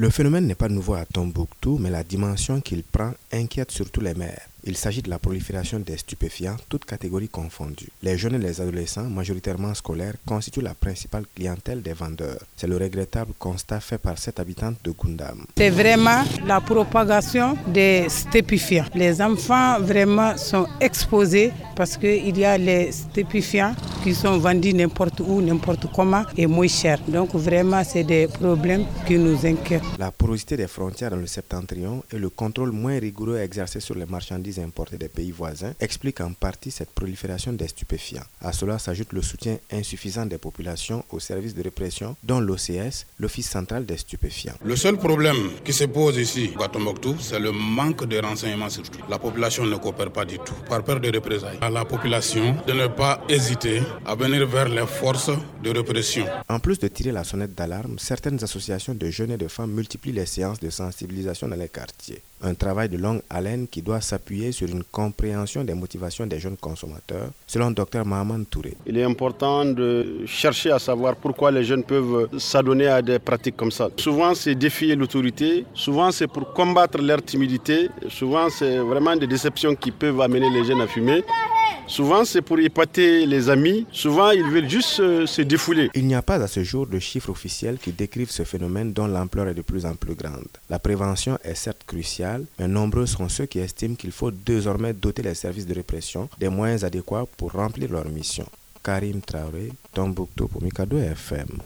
Le phénomène n'est pas nouveau à Tombouctou, mais la dimension qu'il prend inquiète surtout les maires. Il s'agit de la prolifération des stupéfiants, toutes catégories confondues. Les jeunes et les adolescents, majoritairement scolaires, constituent la principale clientèle des vendeurs. C'est le regrettable constat fait par cette habitante de Gundam. C'est vraiment la propagation des stupéfiants. Les enfants vraiment sont exposés parce qu'il y a les stupéfiants qui sont vendus n'importe où, n'importe comment et moins cher. Donc vraiment, c'est des problèmes qui nous inquiètent. La porosité des frontières dans le septentrion et le contrôle moins rigoureux exercé sur les marchandises importés des pays voisins explique en partie cette prolifération des stupéfiants. À cela s'ajoute le soutien insuffisant des populations aux services de répression, dont l'OCS, l'Office central des stupéfiants. Le seul problème qui se pose ici, à Tombouctou, c'est le manque de renseignements surtout. La population ne coopère pas du tout, par peur de représailles. À la population de ne pas hésiter à venir vers les forces de répression. En plus de tirer la sonnette d'alarme, certaines associations de jeunes et de femmes multiplient les séances de sensibilisation dans les quartiers. Un travail de longue haleine qui doit s'appuyer sur une compréhension des motivations des jeunes consommateurs, selon Dr Mahaman Touré. Il est important de chercher à savoir pourquoi les jeunes peuvent s'adonner à des pratiques comme ça. Souvent, c'est défier l'autorité, souvent, c'est pour combattre leur timidité, souvent, c'est vraiment des déceptions qui peuvent amener les jeunes à fumer. Souvent, c'est pour épater les amis. Souvent, ils veulent juste se, défouler. Il n'y a pas à ce jour de chiffres officiels qui décrivent ce phénomène dont l'ampleur est de plus en plus grande. La prévention est certes cruciale, mais nombreux sont ceux qui estiment qu'il faut désormais doter les services de répression des moyens adéquats pour remplir leur mission. Karim Traoré, Tombouctou pour Mikado FM.